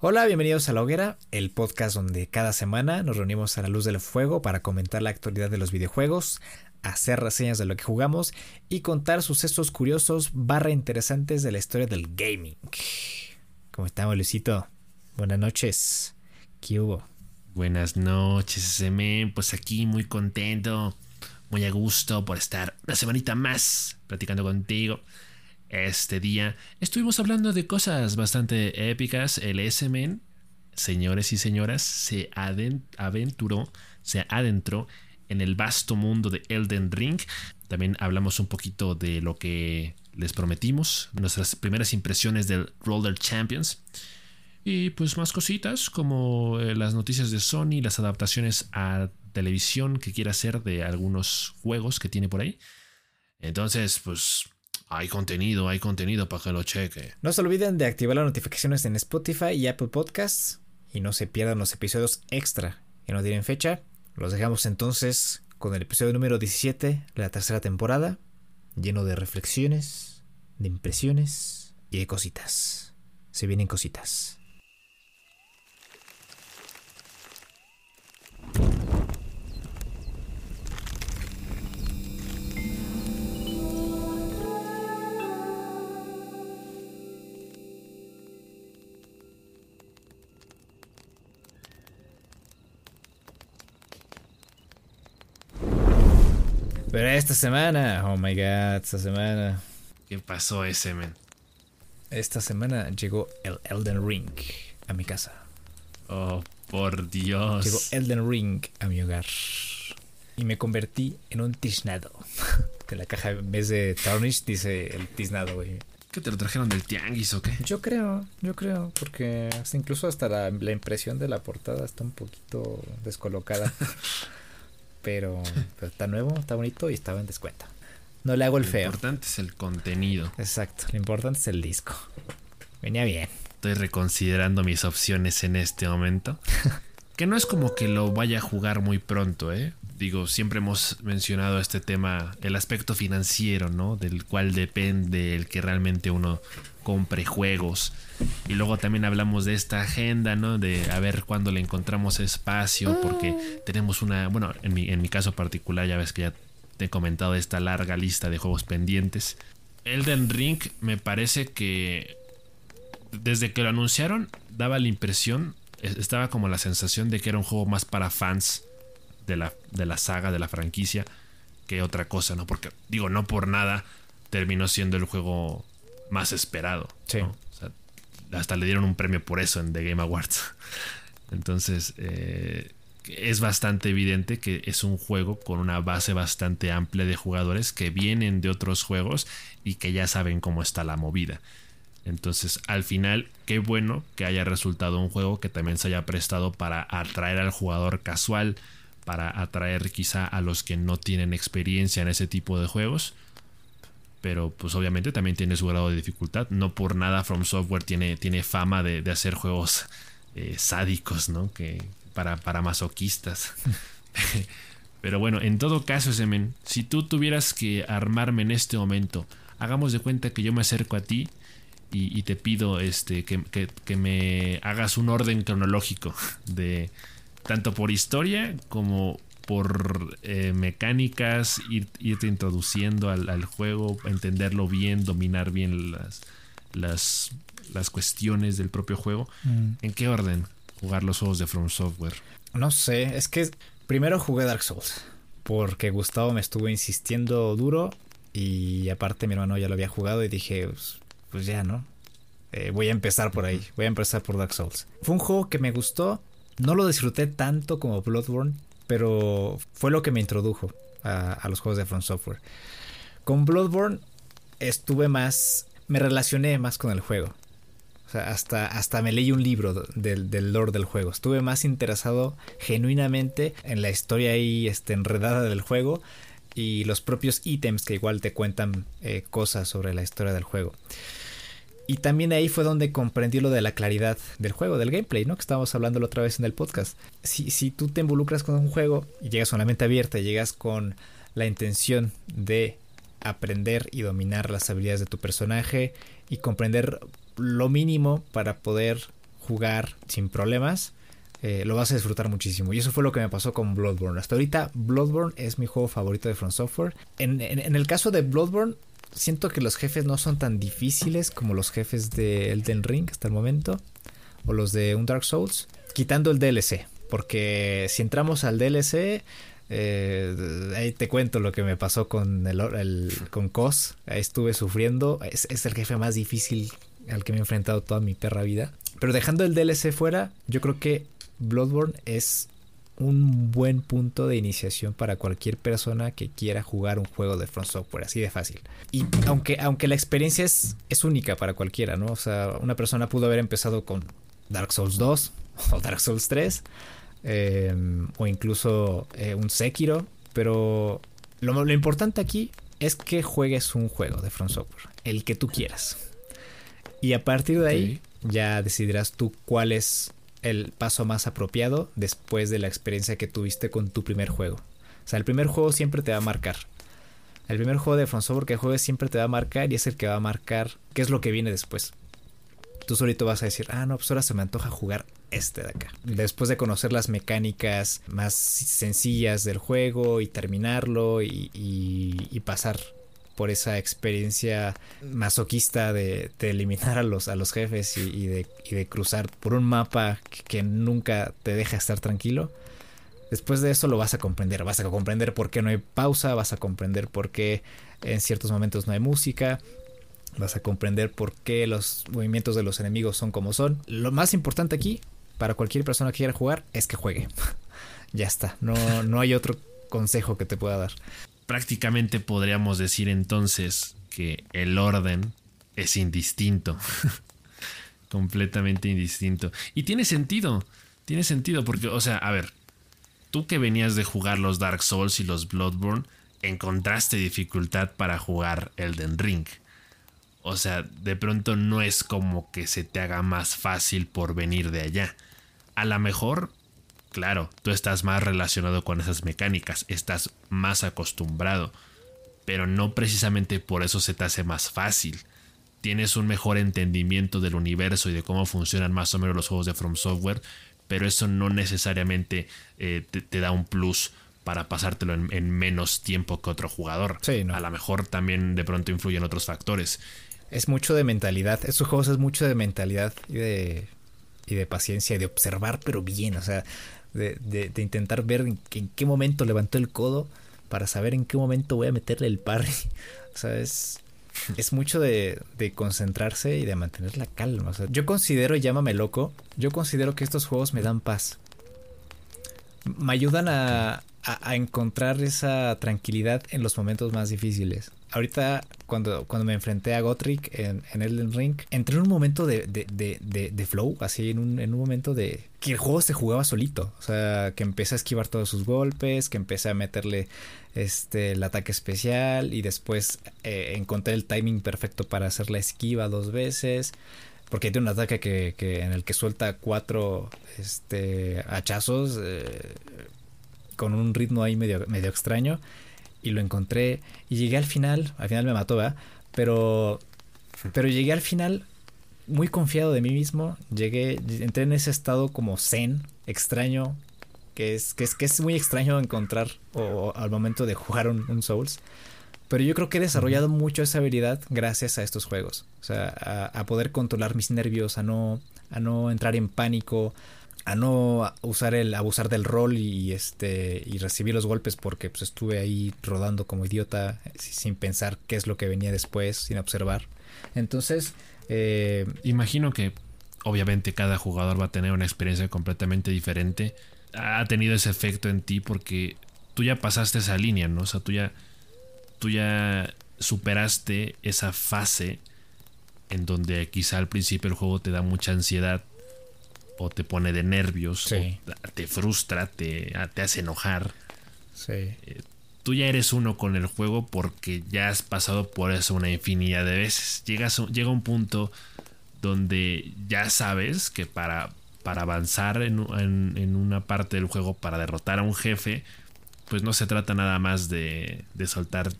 Hola, bienvenidos a La Hoguera, el podcast donde cada semana nos reunimos a la luz del fuego para comentar la actualidad de los videojuegos, hacer reseñas de lo que jugamos y contar sucesos curiosos barra interesantes de la historia del gaming. ¿Cómo estamos, Luisito? Buenas noches. ¿Qué hubo? Buenas noches, SM. Pues aquí muy contento, muy a gusto por estar una semanita más platicando contigo este día estuvimos hablando de cosas bastante épicas. El S-Men, señores y señoras, se aventuró, se adentró en el vasto mundo de Elden Ring. También hablamos un poquito de lo que les prometimos, nuestras primeras impresiones del Roller Champions. Y pues más cositas como eh, las noticias de Sony, las adaptaciones a televisión que quiere hacer de algunos juegos que tiene por ahí. Entonces, pues hay contenido, hay contenido para que lo cheque. No se olviden de activar las notificaciones en Spotify y Apple Podcasts y no se pierdan los episodios extra que no tienen fecha. Los dejamos entonces con el episodio número 17 de la tercera temporada, lleno de reflexiones, de impresiones y de cositas. Se vienen cositas. Pero esta semana, oh my god, esta semana. ¿Qué pasó ese, men? Esta semana llegó el Elden Ring a mi casa. Oh, por Dios. Llegó Elden Ring a mi hogar. Y me convertí en un tiznado. que la caja en vez de Tarnish dice el tiznado, güey. ¿Que te lo trajeron del tianguis o qué? Yo creo, yo creo, porque hasta incluso hasta la, la impresión de la portada está un poquito descolocada. pero, está nuevo, está bonito y estaba en descuento. No le hago el feo. Lo importante es el contenido. Exacto, lo importante es el disco. Venía bien. Estoy reconsiderando mis opciones en este momento. que no es como que lo vaya a jugar muy pronto, ¿eh? Digo, siempre hemos mencionado este tema, el aspecto financiero, ¿no? Del cual depende el que realmente uno compre juegos. Y luego también hablamos de esta agenda, ¿no? De a ver cuándo le encontramos espacio, porque ah. tenemos una, bueno, en mi, en mi caso particular, ya ves que ya te he comentado esta larga lista de juegos pendientes. Elden Ring me parece que desde que lo anunciaron daba la impresión, estaba como la sensación de que era un juego más para fans de la, de la saga, de la franquicia, que otra cosa, ¿no? Porque digo, no por nada terminó siendo el juego más esperado. Sí. hasta le dieron un premio por eso en The Game Awards. Entonces, eh, es bastante evidente que es un juego con una base bastante amplia de jugadores que vienen de otros juegos y que ya saben cómo está la movida. Entonces, al final, qué bueno que haya resultado un juego que también se haya prestado para atraer al jugador casual, para atraer quizá a los que no tienen experiencia en ese tipo de juegos pero pues obviamente también tiene su grado de dificultad. No por nada From Software tiene, tiene fama de, hacer juegos eh, sádicos, ¿no? Que para, para masoquistas. pero bueno, en todo caso, Semen, si tú tuvieras que armarme en este momento, hagamos de cuenta que yo me acerco a ti y, te pido este, que, que me hagas un orden cronológico de tanto por historia como por eh, mecánicas, irte introduciendo al, juego, entenderlo bien, dominar bien las, las, las cuestiones del propio juego. Mm. ¿En qué orden jugar los juegos de From Software? No sé, es que primero jugué Dark Souls, porque Gustavo me estuvo insistiendo duro y aparte mi hermano ya lo había jugado y dije, pues, pues ya, ¿no? Eh, voy a empezar por ahí, voy a empezar por Dark Souls. Fue un juego que me gustó, no lo disfruté tanto como Bloodborne, pero fue lo que me introdujo a, los juegos de From Software. Con Bloodborne estuve más, me relacioné más con el juego. O sea, hasta, hasta me leí un libro del, del lore del juego. Estuve más interesado genuinamente en la historia ahí este, enredada del juego y los propios ítems que igual te cuentan eh, cosas sobre la historia del juego. Y también ahí fue donde comprendí lo de la claridad del juego, del gameplay, ¿no? Que estábamos hablando la otra vez en el podcast. Si, si tú te involucras con un juego y llegas con la mente abierta, llegas con la intención de aprender y dominar las habilidades de tu personaje y comprender lo mínimo para poder jugar sin problemas, eh, lo vas a disfrutar muchísimo. Y eso fue lo que me pasó con Bloodborne. Hasta ahorita, Bloodborne es mi juego favorito de From Software. En, en, el caso de Bloodborne, siento que los jefes no son tan difíciles como los jefes de Elden Ring hasta el momento. O los de un Dark Souls. Quitando el DLC. Porque si entramos al DLC, eh, ahí te cuento lo que me pasó con el, con Cos. Ahí estuve sufriendo. Es, es, el jefe más difícil al que me he enfrentado toda mi perra vida. Pero dejando el DLC fuera, yo creo que Bloodborne es un buen punto de iniciación para cualquier persona que quiera jugar un juego de Front Software, así de fácil. Y aunque, aunque la experiencia es, es única para cualquiera, ¿no? O sea, una persona pudo haber empezado con Dark Souls 2 o Dark Souls 3 em, o incluso eh, un Sekiro, pero lo, lo, importante aquí es que juegues un juego de Front Software, el que tú quieras. Y a partir de ahí ya decidirás tú cuál es el paso más apropiado después de la experiencia que tuviste con tu primer juego. O sea, el primer juego siempre te va a marcar. El primer juego de Software que juegues siempre te va a marcar y es el que va a marcar qué es lo que viene después. Tú solito vas a decir, ah, no, pues ahora se me antoja jugar este de acá. Después de conocer las mecánicas más sencillas del juego y terminarlo y pasar por esa experiencia masoquista de, eliminar a los, a los jefes y, de, cruzar por un mapa que, nunca te deja estar tranquilo. Después de eso lo vas a comprender, vas a comprender por qué no hay pausa, vas a comprender por qué en ciertos momentos no hay música, vas a comprender por qué los movimientos de los enemigos son como son. Lo más importante aquí, para cualquier persona que quiera jugar, es que juegue. ya está, no, no hay otro consejo que te pueda dar prácticamente podríamos decir entonces que el orden es indistinto. Completamente indistinto. Y tiene sentido. Tiene sentido porque, o sea, a ver, tú que venías de jugar los Dark Souls y los Bloodborne, encontraste dificultad para jugar Elden Ring. O sea, de pronto no es como que se te haga más fácil por venir de allá. A lo mejor Claro, tú estás más relacionado con esas mecánicas, estás más acostumbrado, pero no precisamente por eso se te hace más fácil. Tienes un mejor entendimiento del universo y de cómo funcionan más o menos los juegos de From Software, pero eso no necesariamente eh, te, da un plus para pasártelo en, menos tiempo que otro jugador. A lo mejor también de pronto influyen otros factores. Es mucho de mentalidad. Estos juegos es mucho de mentalidad y de, y de paciencia y de observar, pero bien. O sea, de, intentar ver en, qué momento levantó el codo para saber en qué momento voy a meterle el parry. O sea, es, es mucho de, concentrarse y de mantener la calma. yo considero, llámame loco, yo considero que estos juegos me dan paz. Me ayudan a, a, encontrar esa tranquilidad en los momentos más difíciles. Ahorita, cuando, cuando me enfrenté a Gotrick en, en Elden Ring, entré en un momento de, de, flow, así en un, en un momento de que el juego se jugaba solito. O sea, que empecé a esquivar todos sus golpes, que empecé a meterle este, el ataque especial y después eh, encontré el timing perfecto para hacer la esquiva dos veces. Porque tiene un ataque que, que en el que suelta cuatro este, hachazos. Eh, con un ritmo ahí medio, medio extraño. Y lo encontré. Y llegué al final. Al final me mató, ¿verdad? Pero. Pero llegué al final muy confiado de mí mismo. Llegué. Entré en ese estado como zen, extraño. Que es, que es, que es muy extraño encontrar o, al momento de jugar un, Souls. Pero yo creo que he desarrollado mucho esa habilidad gracias a estos juegos. O sea, a, a, poder controlar mis nervios, a no, a no entrar en pánico, a no usar el abusar del rol y este y recibir los golpes porque pues estuve ahí rodando como idiota sin pensar qué es lo que venía después sin observar. Entonces eh, imagino que obviamente cada jugador va a tener una experiencia completamente diferente. Ha tenido ese efecto en ti porque tú ya pasaste esa línea no o sea tú ya tú ya superaste esa fase en donde quizá al principio el juego te da mucha ansiedad o te pone de nervios, o te frustra, te, te hace enojar. Sí. Eh, tú ya eres uno con el juego porque ya has pasado por eso una infinidad de veces. Llegas, llega un punto donde ya sabes que para, para avanzar en, una parte del juego, para derrotar a un jefe, pues no se trata nada más de, de soltar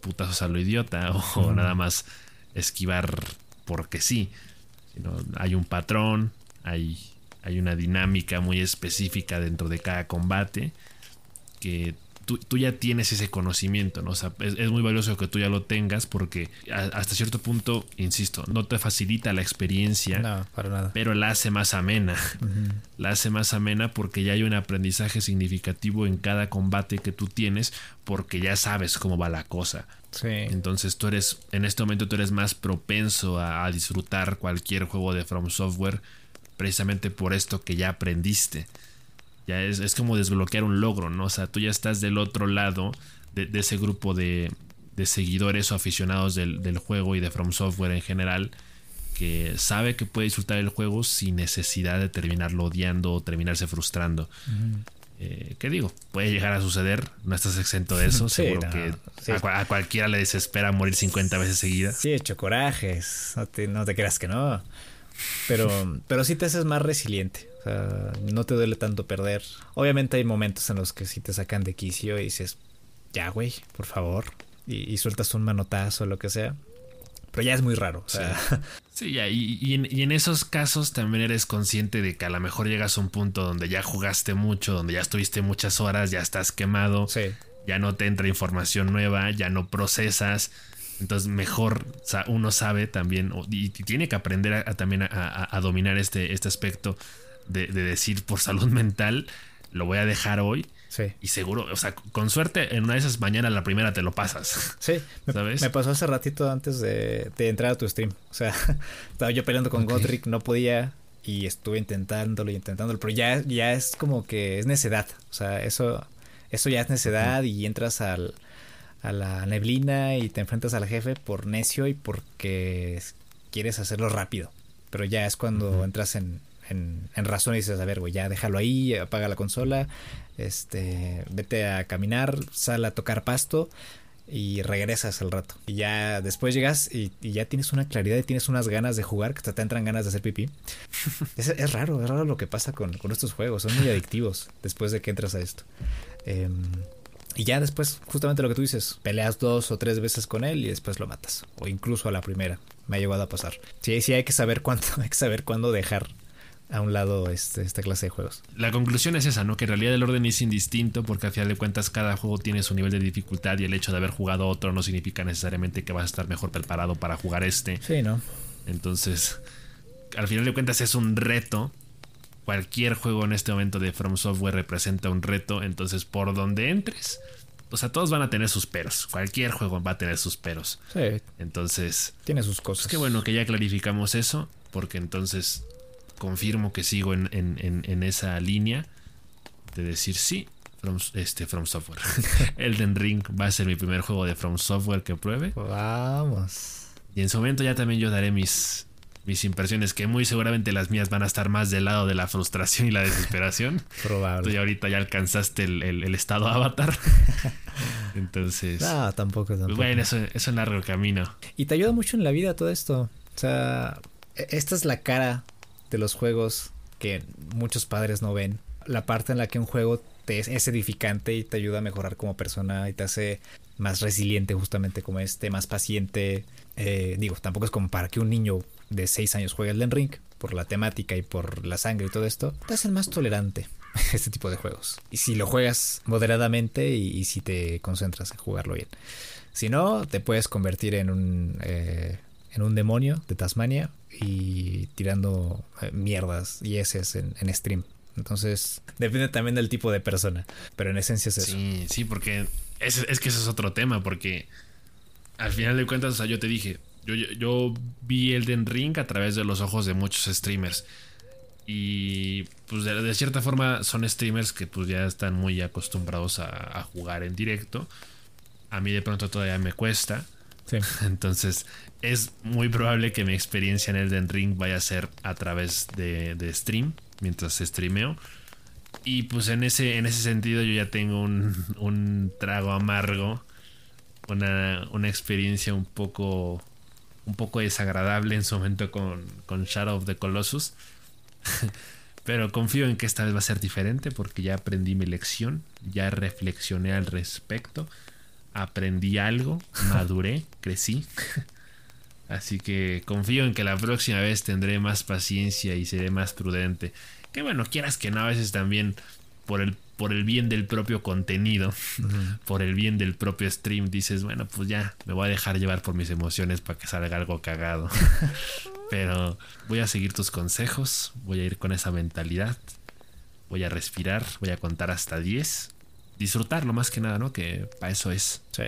putazos a lo idiota o, nada más esquivar porque sí. Sino hay un patrón, hay, hay una dinámica muy específica dentro de cada combate que tú, ya tienes ese conocimiento, ¿no? O sea, es, muy valioso que tú ya lo tengas porque hasta cierto punto, insisto, no te facilita la experiencia, no, para nada. pero la hace más amena. La hace más amena porque ya hay un aprendizaje significativo en cada combate que tú tienes porque ya sabes cómo va la cosa. Sí. Entonces tú eres, en este momento tú eres más propenso a, a disfrutar cualquier juego de From Software precisamente por esto que ya aprendiste. Ya es, como desbloquear un logro, ¿no? O sea, tú ya estás del otro lado de, ese grupo de, seguidores o aficionados del, juego y de From Software en general que sabe que puede disfrutar el juego sin necesidad de terminarlo odiando o terminarse frustrando. Eh, ¿Qué digo? Puede llegar a suceder, no estás exento de eso. Seguro que a, cualquiera le desespera morir 50 veces seguidas. Sí, he hecho corajes, no te, no te creas que no. Pero, pero sí te haces más resiliente no te duele tanto perder. Obviamente hay momentos en los que sí te sacan de quicio y dices, ya, güey, por favor. Y, sueltas un manotazo o lo que sea. Pero ya es muy raro. sí, ya, y, en, esos casos también eres consciente de que a lo mejor llegas a un punto donde ya jugaste mucho, donde ya estuviste muchas horas, ya estás quemado, ya no te entra información nueva, ya no procesas. Entonces mejor uno sabe también y, tiene que aprender a, también a, dominar este, este aspecto de, decir por salud mental, lo voy a dejar hoy. Sí. Y seguro, o sea, con suerte, en una de esas mañanas la primera te lo pasas. Sí, me, ¿sabes? me pasó hace ratito antes de, entrar a tu stream. O sea, estaba yo peleando con Godric, no podía y estuve intentándolo y intentándolo, pero ya, ya es como que es necedad. O sea, eso, eso ya es necedad y entras al, a la neblina y te enfrentas al jefe por necio y porque quieres hacerlo rápido. Pero ya es cuando entras en, en, razón y dices, a ver, güey, ya déjalo ahí, apaga la consola, este, vete a caminar, sal a tocar pasto y regresas al rato. Y ya después llegas y, ya tienes una claridad y tienes unas ganas de jugar, que te entran ganas de hacer pipí. es, raro, es raro lo que pasa con, estos juegos, son muy adictivos después de que entras a esto. Em, y ya después, justamente lo que tú dices, peleas dos o tres veces con él y después lo matas. O incluso a la primera. Me ha llegado a pasar. Sí, sí hay que saber cuándo, hay que saber cuándo dejar a un lado este, esta clase de juegos. La conclusión es esa, ¿no? Que en realidad el orden es indistinto porque al final de cuentas cada juego tiene su nivel de dificultad y el hecho de haber jugado otro no significa necesariamente que vas a estar mejor preparado para jugar este. Sí, ¿no? Entonces, al final de cuentas es un reto. Cualquier juego en este momento de From Software representa un reto, entonces por donde entres, o sea, todos van a tener sus peros. Cualquier juego va a tener sus peros. Sí. Entonces. Tiene sus cosas. Es que bueno que ya clarificamos eso. Porque entonces confirmo que sigo en, esa línea de decir sí, From, este, From Software. Elden Ring va a ser mi primer juego de From Software que pruebe. Vamos. Y en su momento ya también yo daré mis, mis impresiones, que muy seguramente las mías van a estar más del lado de la frustración y la desesperación. Probable. Tú ahorita ya alcanzaste el, estado avatar. Entonces. No, tampoco, tampoco. Bueno, eso, eso es un largo camino. Y te ayuda mucho en la vida todo esto. O sea, e, esta es la cara de los juegos que muchos padres no ven. La parte en la que un juego te es, edificante y te ayuda a mejorar como persona y te hace más resiliente justamente como este, más paciente. Eh, digo, tampoco es como para que un niño de 6 años juegue el Ring por la temática y por la sangre y todo esto, te hacen más tolerante este tipo de juegos. Y si lo juegas moderadamente y, si te concentras en jugarlo bien. Si no, te puedes convertir en un, eh, en un demonio de Tasmania y tirando eh, mierdas y eses en, stream. Entonces, depende también del tipo de persona. Pero en esencia es eso. Sí, sí, porque es, es que ese es otro tema. Porque al final de cuentas, o sea, yo te dije, yo, yo, vi Elden Ring a través de los ojos de muchos streamers. Y pues de, cierta forma son streamers que pues ya están muy acostumbrados a, a, jugar en directo. A mí de pronto todavía me cuesta. Sí. Entonces es muy probable que mi experiencia en Elden Ring vaya a ser a través de, stream, mientras streameo. Y pues en ese, en ese sentido yo ya tengo un, trago amargo, una, experiencia un poco, un poco desagradable en su momento con, con Shadow of the Colossus. Pero confío en que esta vez va a ser diferente porque ya aprendí mi lección, ya reflexioné al respecto, aprendí algo, maduré, crecí. Así que confío en que la próxima vez tendré más paciencia y seré más prudente. Que bueno, quieras que no, a veces también por el, por el bien del propio contenido, por el bien del propio stream, dices, bueno, pues ya, me voy a dejar llevar por mis emociones para que salga algo cagado. Pero voy a seguir tus consejos, voy a ir con esa mentalidad, voy a respirar, voy a contar hasta 10, disfrutarlo más que nada, ¿no? Que para eso es. Sí.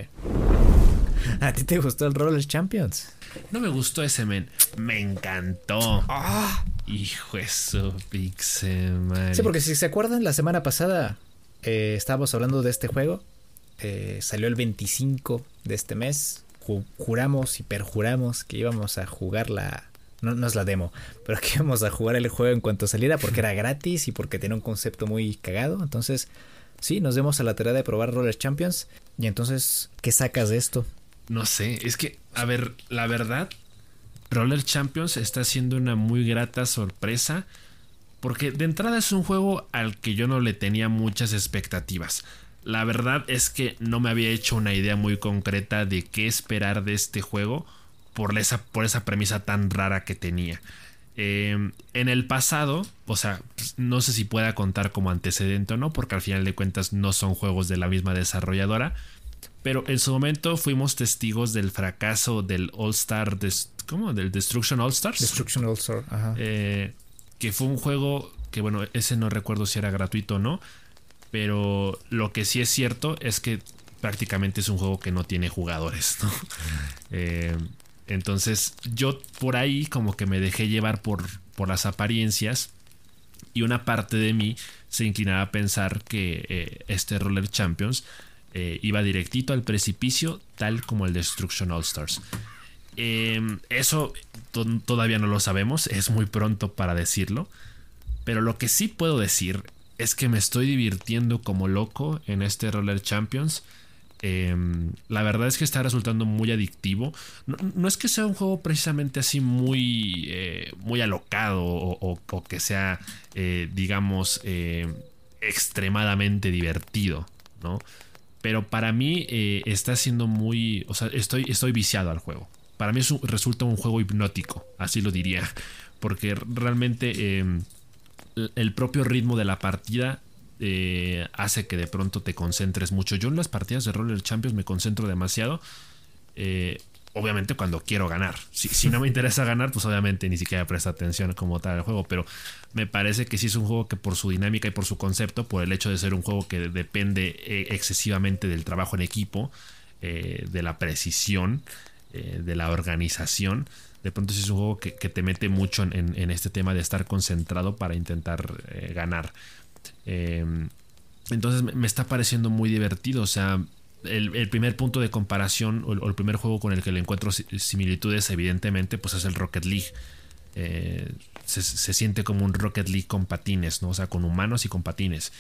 ¿A ti te gustó el Roller Champions? No me gustó ese men. Me encantó. ¡Ah! Hijo eso, pixel, Sí, porque si se acuerdan, la semana pasada eh, estábamos hablando de este juego. Eh, salió el 25 de este mes. juramos y perjuramos que íbamos a jugar la. No, no es la demo, pero que íbamos a jugar el juego en cuanto saliera porque era gratis y porque tenía un concepto muy cagado. Entonces, sí, nos demos a la tarea de probar Roller Champions. Y entonces, ¿qué sacas de esto? No sé, es que, a ver, la verdad, Roller Champions está siendo una muy grata sorpresa. Porque de entrada es un juego al que yo no le tenía muchas expectativas. La verdad es que no me había hecho una idea muy concreta de qué esperar de este juego por esa, por esa premisa tan rara que tenía. Em, en el pasado, o sea, no sé si pueda contar como antecedente o no, porque al final de cuentas no son juegos de la misma desarrolladora. Pero en su momento fuimos testigos del fracaso del All Star, ¿cómo? Del Destruction All Stars. Destruction All Star, ajá. Eh, que fue un juego que, bueno, ese no recuerdo si era gratuito o no. Pero lo que sí es cierto es que prácticamente es un juego que no tiene jugadores, ¿no? Eh, entonces yo por ahí como que me dejé llevar por, por las apariencias y una parte de mí se inclinaba a pensar que eh, este Roller Champions eh, iba directito al precipicio, tal como el Destruction All Stars. Em, eso todavía no lo sabemos, es muy pronto para decirlo. Pero lo que sí puedo decir es que me estoy divirtiendo como loco en este Roller Champions. Em, la verdad es que está resultando muy adictivo. No, es que sea un juego precisamente así muy, eh, muy alocado o, que sea, eh, digamos, extremadamente divertido, ¿no? Pero para mí eh, está siendo muy. O sea, estoy, estoy viciado al juego. Para mí resulta un juego hipnótico, así lo diría. Porque realmente em, el propio ritmo de la partida eh, hace que de pronto te concentres mucho. Yo en las partidas de Roller Champions me concentro demasiado. Eh, obviamente cuando quiero ganar. Si, no me interesa ganar, pues obviamente ni siquiera presta atención como tal al juego. Pero me parece que sí es un juego que por su dinámica y por su concepto, por el hecho de ser un juego que depende eh, excesivamente del trabajo en equipo, eh, de la precisión, eh, de la organización. De pronto sí es un juego que, te mete mucho en, este tema de estar concentrado para intentar ganar. entonces me está pareciendo muy divertido. O sea, el, primer punto de comparación o el, primer juego con el que le encuentro similitudes, evidentemente, pues es el Rocket League. Eh, se, siente como un Rocket League con patines, ¿no? O sea, con humanos y con patines.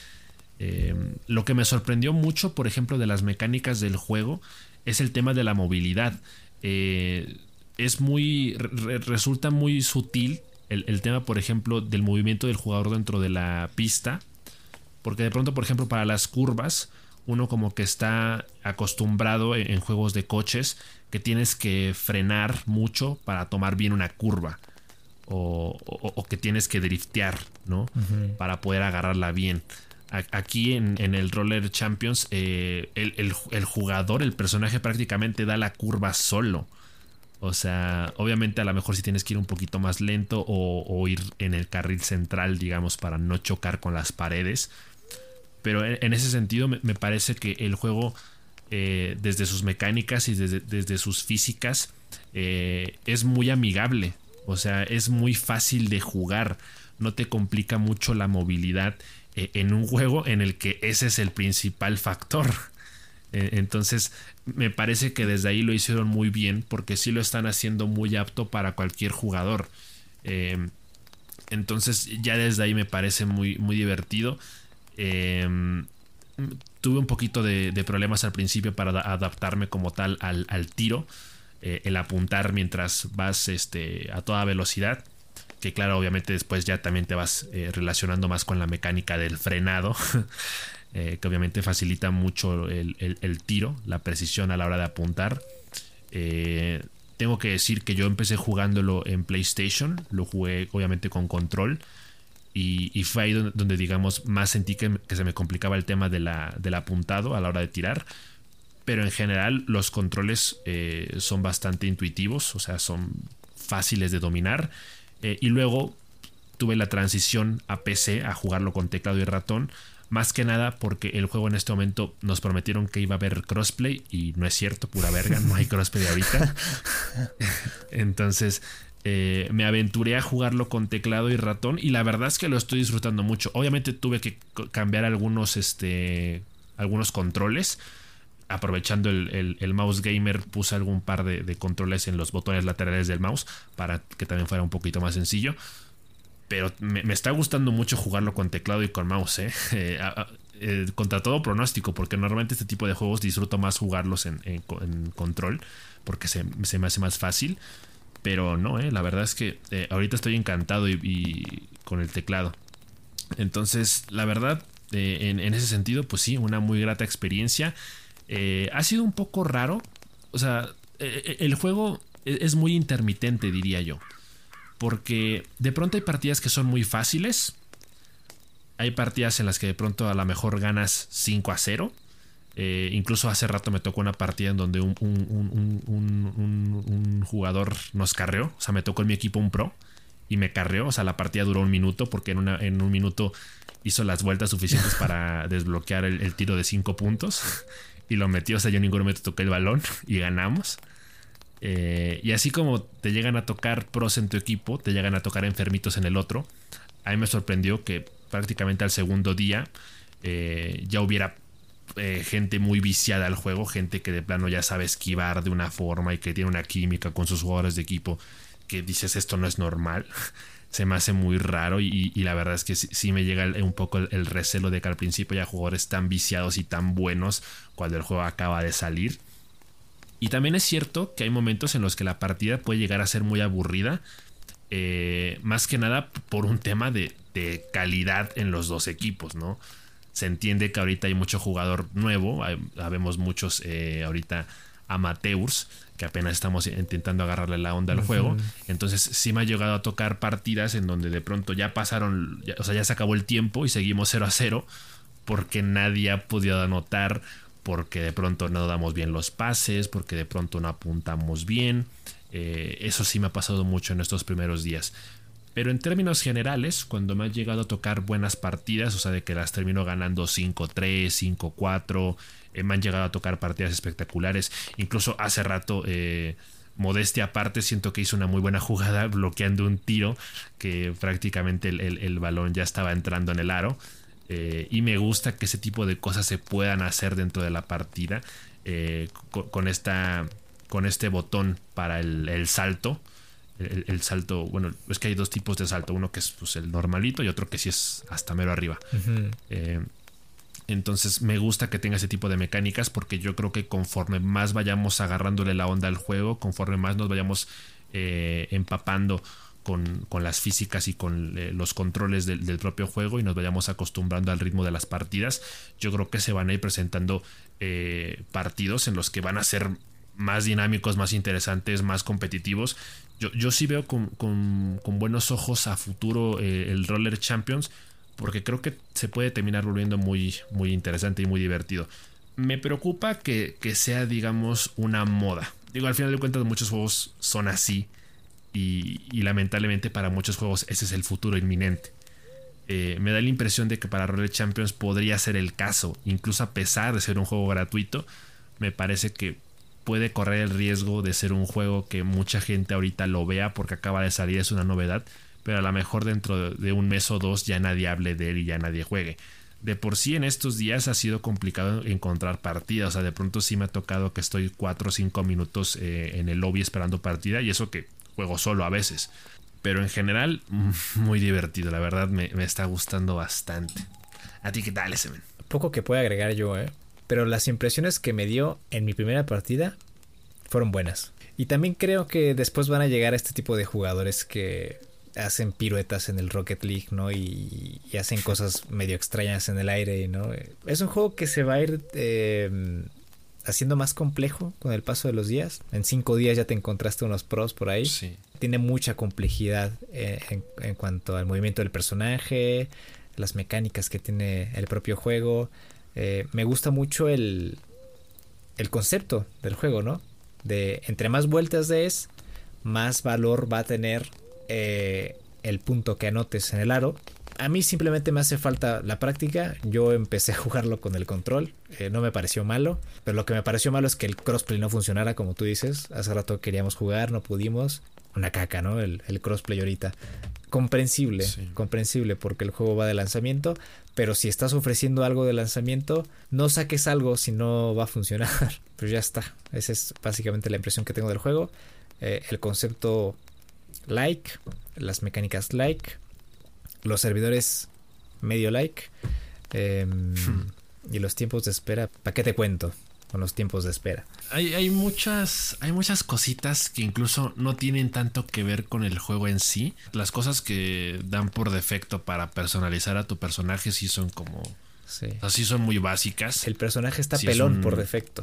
Eh, lo que me sorprendió mucho, por ejemplo, de las mecánicas del juego es el tema de la movilidad. Eh, es muy. resulta muy sutil el, el, tema, por ejemplo, del movimiento del jugador dentro de la pista. Porque de pronto, por ejemplo, para las curvas uno como que está acostumbrado en, juegos de coches que tienes que frenar mucho para tomar bien una curva. O, que tienes que driftear, ¿no? Para poder agarrarla bien. Aquí en, el Roller Champions, eh, el, jugador, el personaje prácticamente da la curva solo. O sea, obviamente a lo mejor si tienes que ir un poquito más lento o, o, ir en el carril central, digamos, para no chocar con las paredes. Pero en, ese sentido me, parece que el juego, eh, desde sus mecánicas y desde, sus físicas, eh, es muy amigable. O sea, es muy fácil de jugar. No te complica mucho la movilidad eh, en un juego en el que ese es el principal factor. entonces, me parece que desde ahí lo hicieron muy bien porque sí lo están haciendo muy apto para cualquier jugador. entonces, ya desde ahí me parece muy, muy divertido. Em, tuve un poquito de, problemas al principio para adaptarme como tal al, tiro. Eh, el apuntar mientras vas este, a toda velocidad. Que claro, obviamente después ya también te vas eh, relacionando más con la mecánica del frenado. Eh, que obviamente facilita mucho el, tiro, la precisión a la hora de apuntar. tengo que decir que yo empecé jugándolo en PlayStation, lo jugué obviamente con control. Y, fue ahí donde, digamos, más sentí que, se me complicaba el tema de la, del apuntado a la hora de tirar. Pero en general los controles eh, son bastante intuitivos, o sea, son fáciles de dominar. Eh, y luego tuve la transición a PC, a jugarlo con teclado y ratón. Más que nada porque el juego en este momento nos prometieron que iba a haber crossplay y no es cierto, pura verga, no hay crossplay ahorita. Entonces eh, me aventuré a jugarlo con teclado y ratón y la verdad es que lo estoy disfrutando mucho. Obviamente tuve que cambiar algunos, este, algunos controles. Aprovechando el, mouse gamer puse algún par de, controles en los botones laterales del mouse para que también fuera un poquito más sencillo. Pero me, está gustando mucho jugarlo con teclado y con mouse, ¿eh? Eh, contra todo pronóstico, porque normalmente este tipo de juegos disfruto más jugarlos en, control, porque se, se, me hace más fácil. Pero no, eh, la verdad es que eh, ahorita estoy encantado y, con el teclado. Entonces, la verdad, eh, en, ese sentido, pues sí, una muy grata experiencia. ha sido un poco raro. O sea, el juego e, es muy intermitente, diría yo. Porque de pronto hay partidas que son muy fáciles. Hay partidas en las que de pronto a lo mejor ganas 5 a 0. Eh, incluso hace rato me tocó una partida en donde un, jugador nos carreó. O sea, me tocó en mi equipo un pro y me carreó. O sea, la partida duró un minuto porque en, en un minuto hizo las vueltas suficientes para desbloquear el, tiro de 5 puntos. Y lo metió. O sea, yo en ningún momento toqué el balón y ganamos. Eh, y así como te llegan a tocar pros en tu equipo, te llegan a tocar enfermitos en el otro. A mí me sorprendió que prácticamente al segundo día eh, ya hubiera eh, gente muy viciada al juego, gente que de plano ya sabe esquivar de una forma y que tiene una química con sus jugadores de equipo que dices esto no es normal. Se me hace muy raro y, la verdad es que sí, me llega un poco el, recelo de que al principio haya jugadores tan viciados y tan buenos cuando el juego acaba de salir. Y también es cierto que hay momentos en los que la partida puede llegar a ser muy aburrida. Eh, más que nada por un tema de, de calidad en los dos equipos, ¿no? Se entiende que ahorita hay mucho jugador nuevo, habemos muchos eh, ahorita amateurs que apenas estamos intentando agarrarle la onda al juego. Entonces sí me ha llegado a tocar partidas en donde de pronto ya pasaron, o sea, ya se acabó el tiempo y seguimos 0 a 0 porque nadie ha podido anotar, porque de pronto no damos bien los pases, porque de pronto no apuntamos bien. Eh, eso sí me ha pasado mucho en estos primeros días. Pero en términos generales, cuando me ha llegado a tocar buenas partidas, o sea, de que las termino ganando 5-3, 5-4, eh, me han llegado a tocar partidas espectaculares. Incluso hace rato, eh, modestia aparte, siento que hizo una muy buena jugada bloqueando un tiro que prácticamente el, balón ya estaba entrando en el aro. Eh, y me gusta que ese tipo de cosas se puedan hacer dentro de la partida con, esta, con este botón para el salto el, salto, bueno, es que hay dos tipos de salto, uno que es pues, el normalito y otro que sí es hasta mero arriba. Eh, entonces me gusta que tenga ese tipo de mecánicas porque yo creo que conforme más vayamos agarrándole la onda al juego, conforme más nos vayamos eh, empapando con, las físicas y con eh, los controles del, del, propio juego y nos vayamos acostumbrando al ritmo de las partidas, yo creo que se van a ir presentando partidos en los que van a ser más dinámicos, más interesantes, más competitivos yo, sí veo con, buenos ojos a futuro eh, el Roller Champions porque creo que se puede terminar volviendo muy, muy interesante y muy divertido. Me preocupa que, sea, digamos, una moda. Digo, al final de cuentas muchos juegos son así y, lamentablemente para muchos juegos ese es el futuro inminente. Eh, me da la impresión de que para Roller Champions podría ser el caso, incluso a pesar de ser un juego gratuito, me parece que puede correr el riesgo de ser un juego que mucha gente ahorita lo vea porque acaba de salir, es una novedad, pero a lo mejor dentro de un mes o dos ya nadie hable de él y ya nadie juegue. De por sí en estos días ha sido complicado encontrar partidas, o sea, de pronto sí me ha tocado que estoy 4 o 5 minutos eh, en el lobby esperando partida y eso que juego solo a veces. Pero en general, muy divertido, la verdad me, está gustando bastante. ¿A ti qué tal ese men? Poco que pueda agregar yo, ¿eh? Pero las impresiones que me dio en mi primera partida fueron buenas. Y también creo que después van a llegar a este tipo de jugadores que hacen piruetas en el Rocket League, ¿no? Y, hacen cosas medio extrañas en el aire, ¿no? Es un juego que se va a ir eh, haciendo más complejo con el paso de los días. En cinco días ya te encontraste unos pros por ahí. Sí. Tiene mucha complejidad eh, en, en, cuanto al movimiento del personaje, las mecánicas que tiene el propio juego. Eh, me gusta mucho el, el concepto del juego, ¿no? De entre más vueltas des, más valor va a tener eh, el punto que anotes en el aro. A mí simplemente me hace falta la práctica. Yo empecé a jugarlo con el control. Eh, no me pareció malo. Pero lo que me pareció malo es que el crossplay no funcionara como tú dices. Hace rato queríamos jugar, no pudimos. Una caca, ¿no? El, el crossplay ahorita. Comprensible, sí. comprensible porque el juego va de lanzamiento. Pero si estás ofreciendo algo de lanzamiento, no saques algo si no va a funcionar. Pero ya está. Esa es básicamente la impresión que tengo del juego. Eh, el concepto like, las mecánicas like, los servidores medio like eh, hmm. y los tiempos de espera. ¿Para qué te cuento con los tiempos de espera? Hay, hay, muchas, hay muchas cositas que incluso no tienen tanto que ver con el juego en sí. Las cosas que dan por defecto para personalizar a tu personaje sí son como... Sí. Así son muy básicas. El personaje está sí, pelón un, por defecto.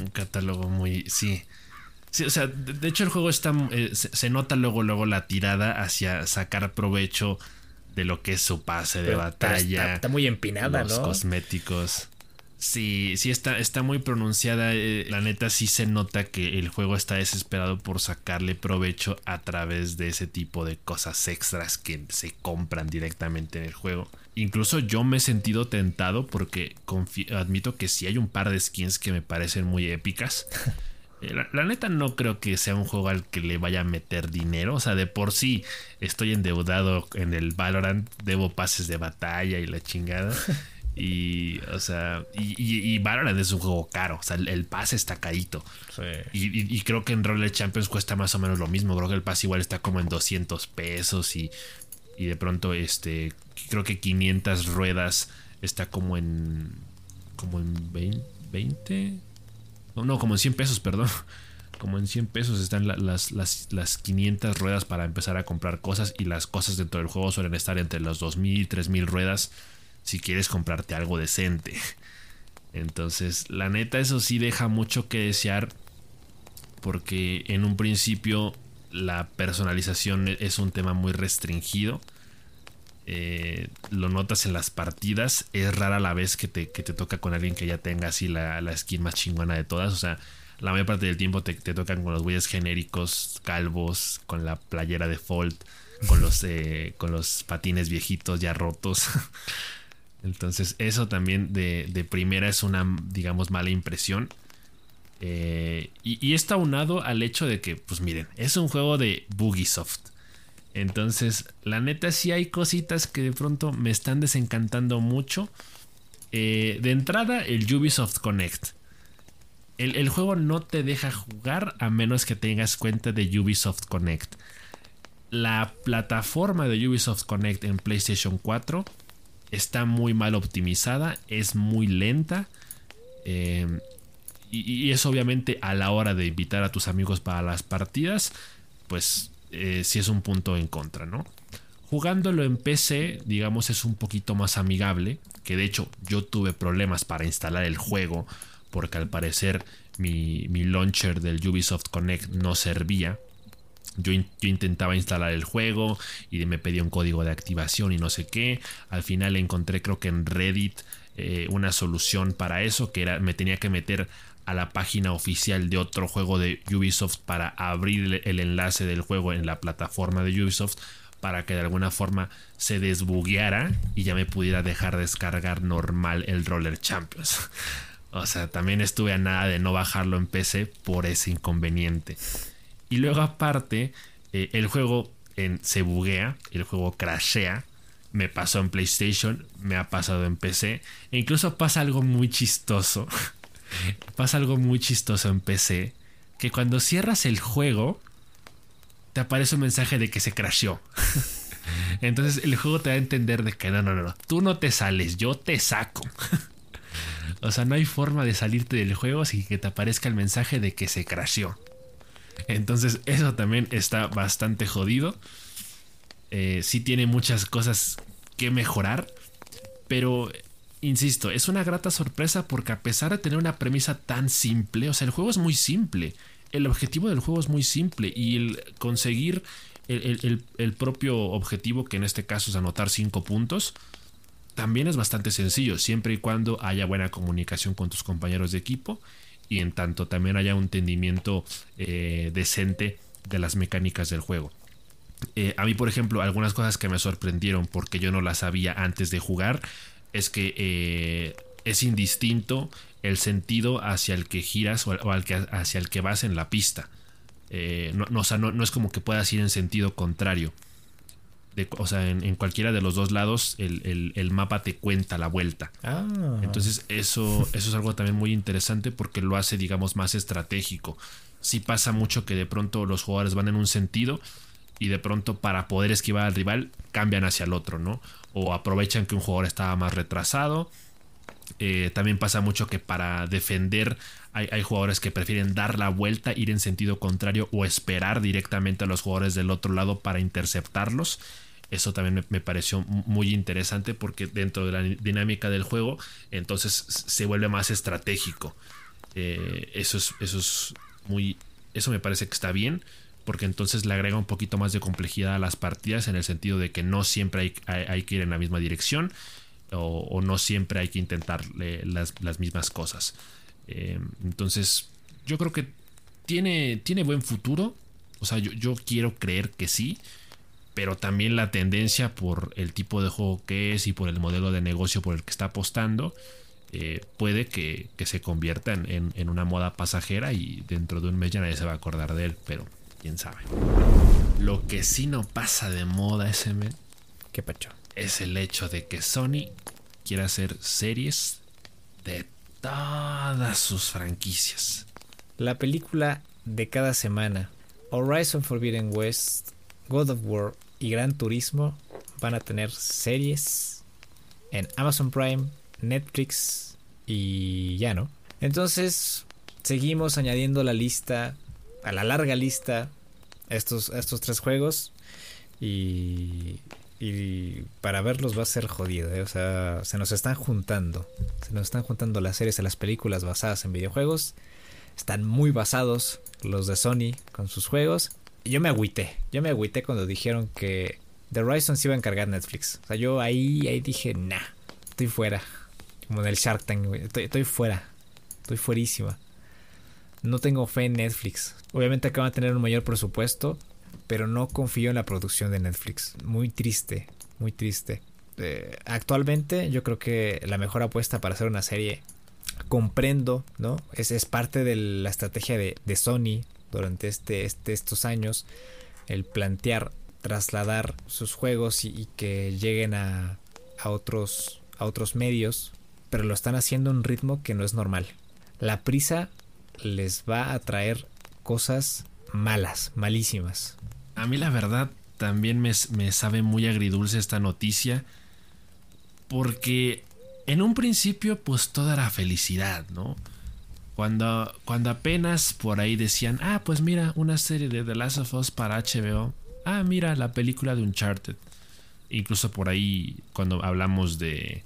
Un catálogo muy... Sí. Sí, o sea, de, hecho el juego está eh, se, se, nota luego luego la tirada hacia sacar provecho de lo que es su pase Pero de batalla. Está, está, muy empinada, los ¿no? cosméticos. Sí, sí está, está muy pronunciada. Eh, la neta sí se nota que el juego está desesperado por sacarle provecho a través de ese tipo de cosas extras que se compran directamente en el juego. Incluso yo me he sentido tentado porque admito que sí hay un par de skins que me parecen muy épicas. La, la, neta no creo que sea un juego al que le vaya a meter dinero. O sea, de por sí estoy endeudado en el Valorant, debo pases de batalla y la chingada. Y, o sea, y, y, y, Valorant es un juego caro. O sea, el, el pase está carito. Sí. Y, y, creo que en Roller Champions cuesta más o menos lo mismo. Creo que el pase igual está como en 200 pesos. Y, y de pronto, este, creo que 500 ruedas está como en, como en 20. 20 no, no, como en 100 pesos, perdón. Como en 100 pesos están la, las, las, las 500 ruedas para empezar a comprar cosas y las cosas dentro del juego suelen estar entre las 2000 y 3000 ruedas si quieres comprarte algo decente. Entonces, la neta eso sí deja mucho que desear porque en un principio la personalización es un tema muy restringido. Eh, lo notas en las partidas. Es rara la vez que te, que te toca con alguien que ya tenga así la, la, skin más chingona de todas. O sea, la mayor parte del tiempo te, te tocan con los güeyes genéricos, calvos, con la playera default, con los, eh, con los patines viejitos ya rotos. Entonces, eso también de, de, primera es una, digamos, mala impresión. Eh, y, está unado al hecho de que, pues miren, es un juego de Bugisoft. Entonces, la neta sí hay cositas que de pronto me están desencantando mucho. Eh, de entrada, el Ubisoft Connect. El, el, juego no te deja jugar a menos que tengas cuenta de Ubisoft Connect. La plataforma de Ubisoft Connect en PlayStation 4 está muy mal optimizada, es muy lenta. Eh, y, y, es obviamente a la hora de invitar a tus amigos para las partidas, pues eh, sí es un punto en contra, ¿no? Jugándolo en PC, digamos, es un poquito más amigable, que de hecho yo tuve problemas para instalar el juego, porque al parecer mi, mi launcher del Ubisoft Connect no servía. Yo, in, yo, intentaba instalar el juego y me pedía un código de activación y no sé qué. Al final encontré creo que en Reddit eh, una solución para eso, que era me tenía que meter a la página oficial de otro juego de Ubisoft para abrir el enlace del juego en la plataforma de Ubisoft para que de alguna forma se desbugueara y ya me pudiera dejar descargar normal el Roller Champions. O sea, también estuve a nada de no bajarlo en PC por ese inconveniente. Y luego aparte, eh, el juego en, se buguea, el juego crashea. Me pasó en PlayStation, me ha pasado en PC. E incluso pasa algo muy chistoso. pasa algo muy chistoso en PC. Que cuando cierras el juego, te aparece un mensaje de que se crasheó. Entonces el juego te da a entender de que no, no, no, tú no te sales, yo te saco. o sea, no hay forma de salirte del juego sin que te aparezca el mensaje de que se crasheó. Entonces eso también está bastante jodido. Eh, sí tiene muchas cosas que mejorar. Pero insisto, es una grata sorpresa porque a pesar de tener una premisa tan simple, o sea, el juego es muy simple. El objetivo del juego es muy simple y el conseguir el, propio objetivo, que en este caso es anotar 5 puntos, también es bastante sencillo, siempre y cuando haya buena comunicación con tus compañeros de equipo y en tanto también haya un entendimiento eh, decente de las mecánicas del juego. Eh, a mí, por ejemplo, algunas cosas que me sorprendieron porque yo no las sabía antes de jugar es que eh, es indistinto el sentido hacia el que giras o, hacia el que vas en la pista. Eh, no, no, es como que puedas ir en sentido contrario. O sea, en, cualquiera de los dos lados el, mapa te cuenta la vuelta. Ah. Entonces eso, eso es algo también muy interesante porque lo hace, digamos, más estratégico. Sí pasa mucho que de pronto los jugadores van en un sentido y de pronto para poder esquivar al rival cambian hacia el otro, ¿no? O aprovechan que un jugador estaba más retrasado. Eh, también pasa mucho que para defender hay, jugadores que prefieren dar la vuelta, ir en sentido contrario o esperar directamente a los jugadores del otro lado para interceptarlos. Eso también me, pareció muy interesante porque dentro de la dinámica del juego entonces se vuelve más estratégico. Eh, eso, es, eso es muy... Eso me parece que está bien porque entonces le agrega un poquito más de complejidad a las partidas en el sentido de que no siempre hay, que ir en la misma dirección o, no siempre hay que intentar las, mismas cosas. Eh, entonces, yo creo que tiene, tiene buen futuro. O sea, yo, quiero creer que sí. Pero también la tendencia por el tipo de juego que es y por el modelo de negocio por el que está apostando. Eh, puede que, se convierta en, en, una moda pasajera y dentro de un mes ya nadie se va a acordar de él. Pero quién sabe. Lo que sí no pasa de moda ese men. ¿Qué pecho? Es el hecho de que Sony quiere hacer series de todas sus franquicias. La película de cada semana, Horizon Forbidden West, God of War y Gran Turismo van a tener series en Amazon Prime, Netflix y ya no. Entonces, seguimos añadiendo la lista a la larga lista estos, estos tres juegos y, y para verlos va a ser jodido, ¿eh? o sea, se nos están juntando, se nos están juntando las series y las películas basadas en videojuegos, están muy basados los de Sony con sus juegos, y yo me agüité, yo me agüité cuando dijeron que The Horizon se iba a encargar Netflix, o sea, yo ahí, ahí dije, nah, estoy fuera, como en el Shark Tank, estoy, estoy fuera, estoy fuerísima. No tengo fe en Netflix. Obviamente acaban de tener un mayor presupuesto, pero no confío en la producción de Netflix. Muy triste, muy triste. Eh, actualmente yo creo que la mejor apuesta para hacer una serie, comprendo, ¿no? Es, es parte de la estrategia de, Sony durante este, este, estos años, el plantear, trasladar sus juegos y, que lleguen a, a, otros, a otros medios, pero lo están haciendo a un ritmo que no es normal. La prisa les va a traer cosas malas, malísimas. A mí la verdad también me, sabe muy agridulce esta noticia porque en un principio pues toda era felicidad, ¿no? Cuando, cuando apenas por ahí decían, ah, pues mira, una serie de The Last of Us para HBO. Ah, mira, la película de Uncharted. Incluso por ahí, cuando hablamos de,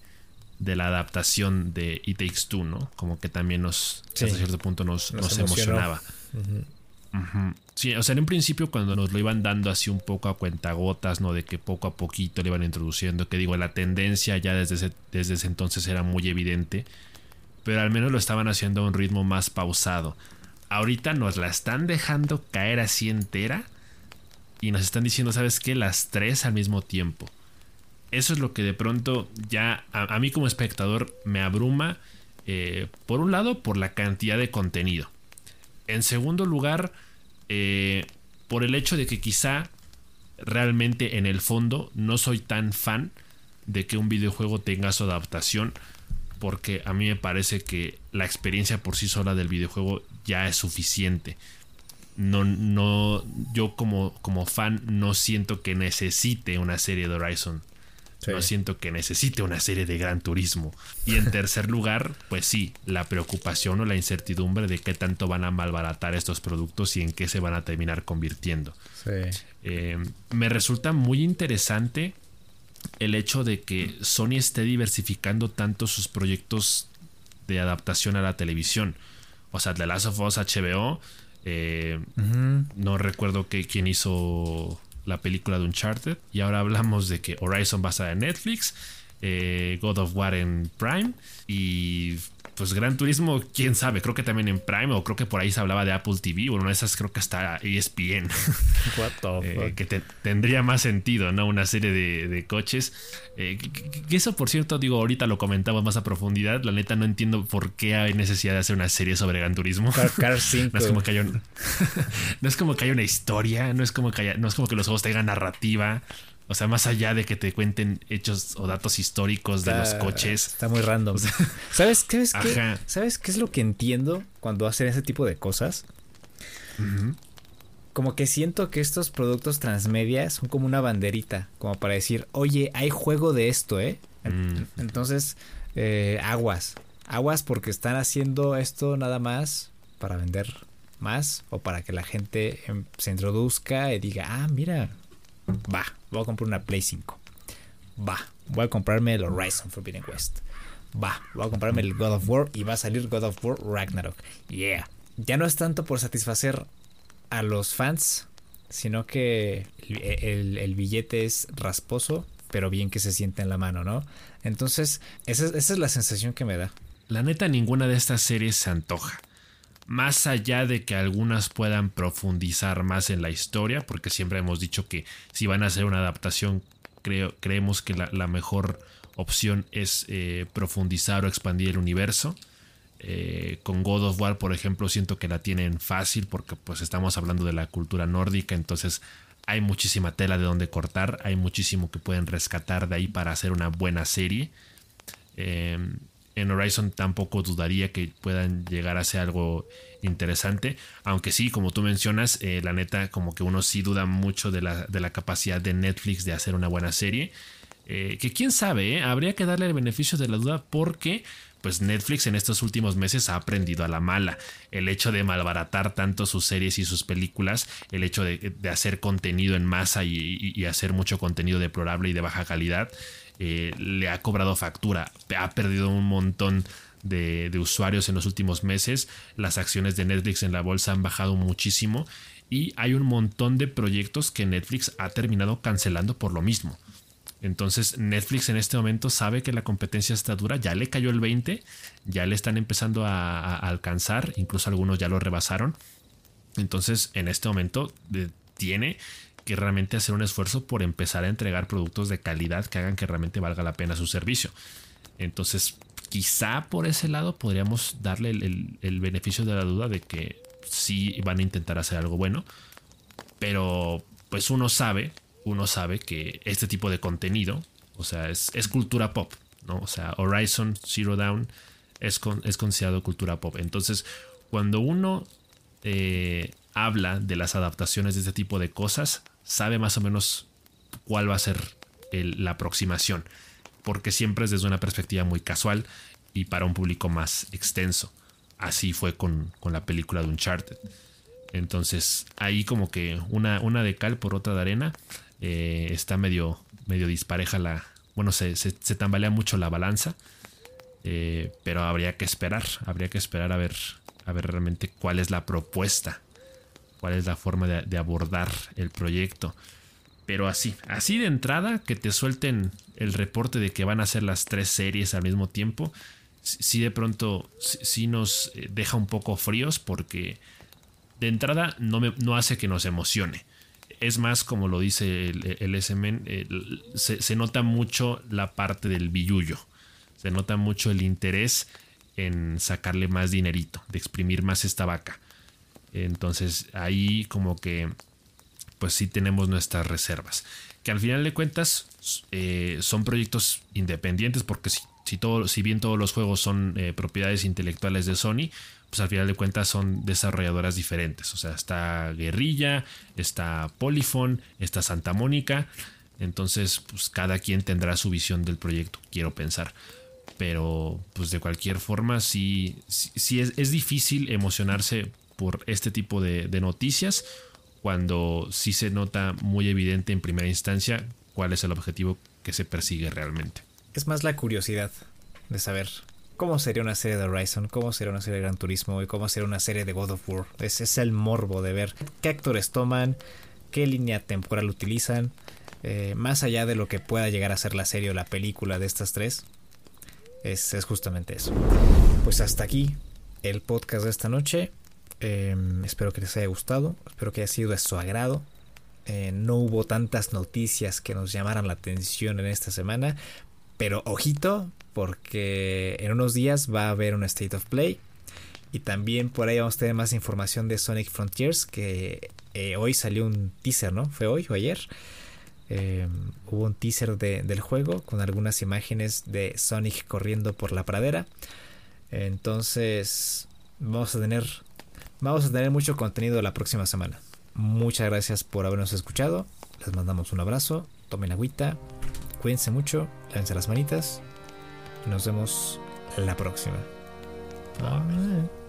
de la adaptación de It Takes Two, ¿no? Como que también nos, hasta cierto punto nos, emocionaba. Sí, o sea, en un principio cuando nos lo iban dando así un poco a cuentagotas, ¿no? De que poco a poquito le iban introduciendo, que digo, la tendencia ya desde ese, desde ese entonces era muy evidente, pero al menos lo estaban haciendo a un ritmo más pausado. Ahorita nos la están dejando caer así entera y nos están diciendo, ¿sabes qué? Las tres al mismo tiempo eso es lo que de pronto ya a, mí como espectador me abruma. Eh, por un lado, por la cantidad de contenido. En segundo lugar, eh, por el hecho de que quizá realmente en el fondo no soy tan fan de que un videojuego tenga su adaptación. Porque a mí me parece que la experiencia por sí sola del videojuego ya es suficiente. No, no, yo como, como fan no siento que necesite una serie de Horizon no siento que necesite una serie de gran turismo. Y en tercer lugar, pues sí, la preocupación o la incertidumbre de qué tanto van a malbaratar estos productos y en qué se van a terminar convirtiendo. Eh, me resulta muy interesante el hecho de que Sony esté diversificando tanto sus proyectos de adaptación a la televisión. O sea, The Last of Us HBO. Eh, no recuerdo que, quién hizo la película de Uncharted. Y ahora hablamos de que Horizon basada en Netflix. Eh, God of War en Prime. Y pues Gran Turismo, quién sabe, creo que también en Prime o creo que por ahí se hablaba de Apple TV, bueno, esas creo que está ESPN. What the eh, que tendría más sentido, ¿no? Una serie de, coches. Eh, que, eso, por cierto, digo, ahorita lo comentamos más a profundidad. La neta no entiendo por qué hay necesidad de hacer una serie sobre Gran Turismo. Car, 5. no es como que haya no es como que haya una historia, no es como que haya, no es como que los juegos tengan narrativa. O sea, más allá de que te cuenten hechos o datos históricos de los coches. Está muy random. ¿Sabes, qué, ¿Sabes qué es lo que entiendo cuando hacen ese tipo de cosas? Como que siento que estos productos transmedia son como una banderita, como para decir, oye, hay juego de esto, ¿eh? Mm. Entonces, eh, aguas. Aguas porque están haciendo esto nada más para vender más o para que la gente em, se introduzca y diga, ah, mira, Va, voy a comprar una Play 5. Va, voy a comprarme el Horizon Forbidden West. Va, voy a comprarme el God of War y va a salir God of War Ragnarok. Yeah. Ya no es tanto por satisfacer a los fans, sino que el, billete es rasposo, pero bien que se siente en la mano, ¿no? Entonces, esa, esa es la sensación que me da. La neta, ninguna de estas series se antoja más allá de que algunas puedan profundizar más en la historia, porque siempre hemos dicho que si van a hacer una adaptación, creo, creemos que la, mejor opción es eh, profundizar o expandir el universo. Eh, con God of War, por ejemplo, siento que la tienen fácil porque pues estamos hablando de la cultura nórdica, entonces hay muchísima tela de donde cortar, hay muchísimo que pueden rescatar de ahí para hacer una buena serie. Eh, en Horizon tampoco dudaría que puedan llegar a ser algo interesante. Aunque sí, como tú mencionas, eh, la neta, como que uno sí duda mucho de la, capacidad de Netflix de hacer una buena serie. Eh, que quién sabe, eh, habría que darle el beneficio de la duda porque pues Netflix en estos últimos meses ha aprendido a la mala. El hecho de malbaratar tanto sus series y sus películas, el hecho de, hacer contenido en masa y, hacer mucho contenido deplorable y de baja calidad, eh, le ha cobrado factura. Ha perdido un montón de, usuarios en los últimos meses. Las acciones de Netflix en la bolsa han bajado muchísimo. Y hay un montón de proyectos que Netflix ha terminado cancelando por lo mismo. Entonces Netflix en este momento sabe que la competencia está dura, ya le cayó el 20, ya le están empezando a, alcanzar, incluso algunos ya lo rebasaron. Entonces en este momento tiene que realmente hacer un esfuerzo por empezar a entregar productos de calidad que hagan que realmente valga la pena su servicio. Entonces, quizá por ese lado podríamos darle el, beneficio de la duda de que sí van a intentar hacer algo bueno, pero pues uno sabe, uno sabe que este tipo de contenido, o sea, es, cultura pop, ¿no? O sea, Horizon Zero Dawn es, es considerado cultura pop. Entonces, cuando uno eh, habla de las adaptaciones de este tipo de cosas, sabe más o menos cuál va a ser la aproximación, porque siempre es desde una perspectiva muy casual y para un público más extenso. Así fue con, la película de Uncharted. Entonces, ahí como que una, una de cal por otra de arena. Eh, está medio, medio dispareja la. Bueno, se, tambalea mucho la balanza. Eh, pero habría que esperar. Habría que esperar a ver, a ver realmente cuál es la propuesta cuál es la forma de, abordar el proyecto. Pero así, así de entrada, que te suelten el reporte de que van a hacer las tres series al mismo tiempo, sí de pronto sí nos eh, deja un poco fríos porque de entrada no, me, no hace que nos emocione. Es más, como lo dice el, el SMN, se, se, nota mucho la parte del billullo. Se nota mucho el interés en sacarle más dinerito, de exprimir más esta vaca. Entonces ahí como que pues sí tenemos nuestras reservas. Que al final de cuentas eh, son proyectos independientes porque si, si, si bien todos los juegos son eh, propiedades intelectuales de Sony, pues al final de cuentas son desarrolladoras diferentes. O sea, está Guerrilla, está Polyphone, está Santa Mónica. Entonces, pues cada quien tendrá su visión del proyecto, quiero pensar. Pero, pues de cualquier forma, sí, sí, es, es difícil emocionarse por este tipo de, noticias cuando sí se nota muy evidente en primera instancia cuál es el objetivo que se persigue realmente. Es más la curiosidad de saber cómo sería una serie de Horizon, cómo sería una serie de Gran Turismo y cómo sería una serie de God of War. Ese es el morbo de ver qué actores toman, qué línea temporal utilizan, eh, más allá de lo que pueda llegar a ser la serie o la película de estas tres. Es, justamente eso. Pues hasta aquí el podcast de esta noche. Em, espero que les haya gustado, espero que haya sido de su agrado. Eh, no hubo tantas noticias que nos llamaran la atención en esta semana, pero ojito, porque en unos días va a haber un State of Play. Y también por ahí vamos a tener más información de Sonic Frontiers, que eh, hoy salió un teaser, ¿no? ¿Fue hoy o ayer? Eh, hubo un teaser del juego con algunas imágenes de Sonic corriendo por la pradera. Entonces, vamos a tener, vamos a tener mucho contenido la próxima semana. Muchas gracias por habernos escuchado. Les mandamos un abrazo. Tomen agüita. Cuídense mucho. Lávense las manitas. Nos vemos la próxima. Bye.